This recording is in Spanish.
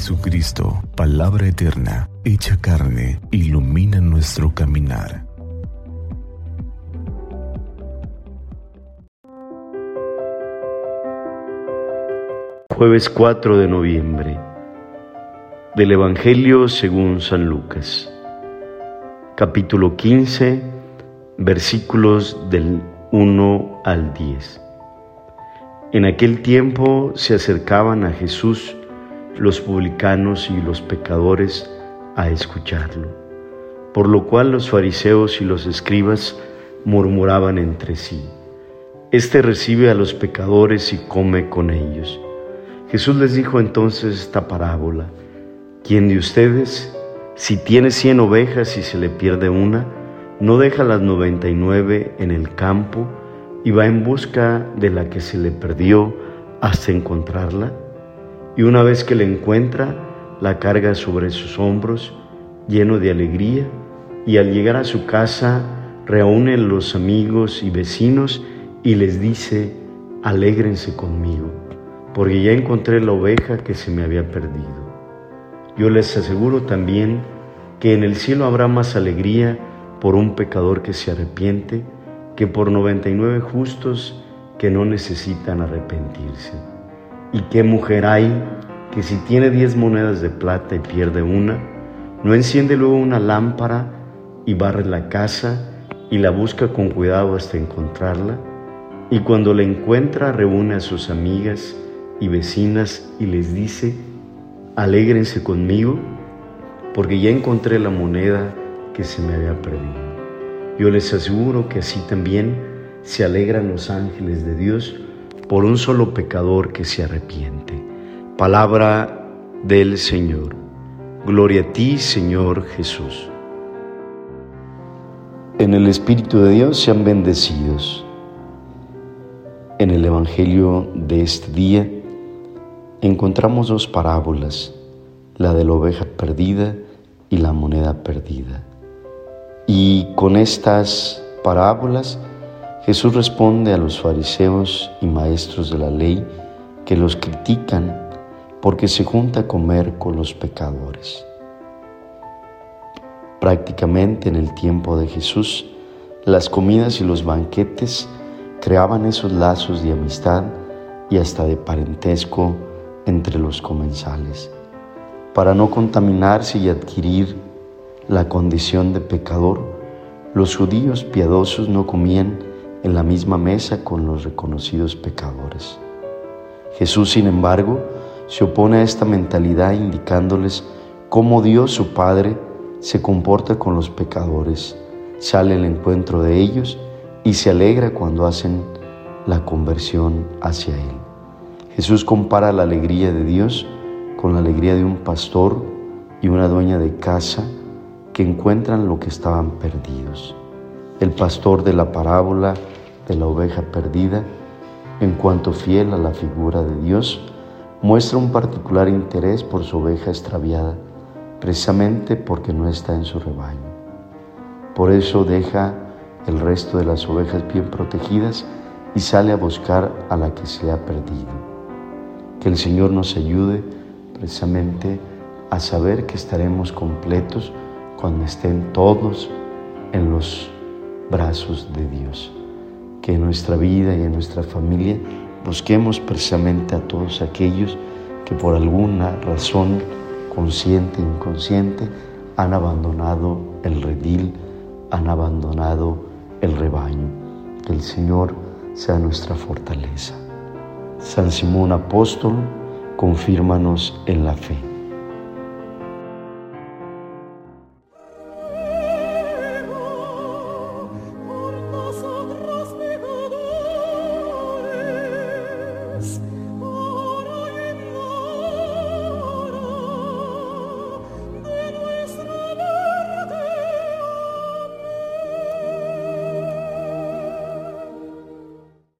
Jesucristo, palabra eterna, hecha carne, ilumina nuestro caminar. Jueves 4 de noviembre del Evangelio según San Lucas, capítulo 15, versículos del 1 al 10. En aquel tiempo se acercaban a Jesús los publicanos y los pecadores a escucharlo, por lo cual los fariseos y los escribas murmuraban entre sí, Este recibe a los pecadores y come con ellos. Jesús les dijo entonces esta parábola, ¿quién de ustedes, si tiene cien ovejas y se le pierde una, no deja las noventa y nueve en el campo y va en busca de la que se le perdió hasta encontrarla? Y una vez que la encuentra, la carga sobre sus hombros, lleno de alegría, y al llegar a su casa, reúne los amigos y vecinos y les dice, alégrense conmigo, porque ya encontré la oveja que se me había perdido. Yo les aseguro también que en el cielo habrá más alegría por un pecador que se arrepiente que por 99 justos que no necesitan arrepentirse. ¿Y qué mujer hay que si tiene diez monedas de plata y pierde una, no enciende luego una lámpara y barre la casa y la busca con cuidado hasta encontrarla? Y cuando la encuentra reúne a sus amigas y vecinas y les dice, alégrense conmigo porque ya encontré la moneda que se me había perdido. Yo les aseguro que así también se alegran los ángeles de Dios por un solo pecador que se arrepiente. Palabra del Señor. Gloria a ti, Señor Jesús. En el Espíritu de Dios sean bendecidos. En el Evangelio de este día encontramos dos parábolas, la de la oveja perdida y la moneda perdida. Y con estas parábolas Jesús responde a los fariseos y maestros de la ley que los critican porque se junta a comer con los pecadores. Prácticamente en el tiempo de Jesús, las comidas y los banquetes creaban esos lazos de amistad y hasta de parentesco entre los comensales. Para no contaminarse y adquirir la condición de pecador, los judíos piadosos no comían en la misma mesa con los reconocidos pecadores. Jesús, sin embargo, se opone a esta mentalidad indicándoles cómo Dios su Padre se comporta con los pecadores, sale al encuentro de ellos y se alegra cuando hacen la conversión hacia Él. Jesús compara la alegría de Dios con la alegría de un pastor y una dueña de casa que encuentran lo que estaban perdidos. El pastor de la parábola de la oveja perdida, en cuanto fiel a la figura de Dios, muestra un particular interés por su oveja extraviada, precisamente porque no está en su rebaño. Por eso deja el resto de las ovejas bien protegidas y sale a buscar a la que se ha perdido. Que el Señor nos ayude precisamente a saber que estaremos completos cuando estén todos en los brazos de Dios que en nuestra vida y en nuestra familia busquemos precisamente a todos aquellos que por alguna razón consciente e inconsciente han abandonado el redil, han abandonado el rebaño. Que el Señor sea nuestra fortaleza. San Simón Apóstol, confírmanos en la fe.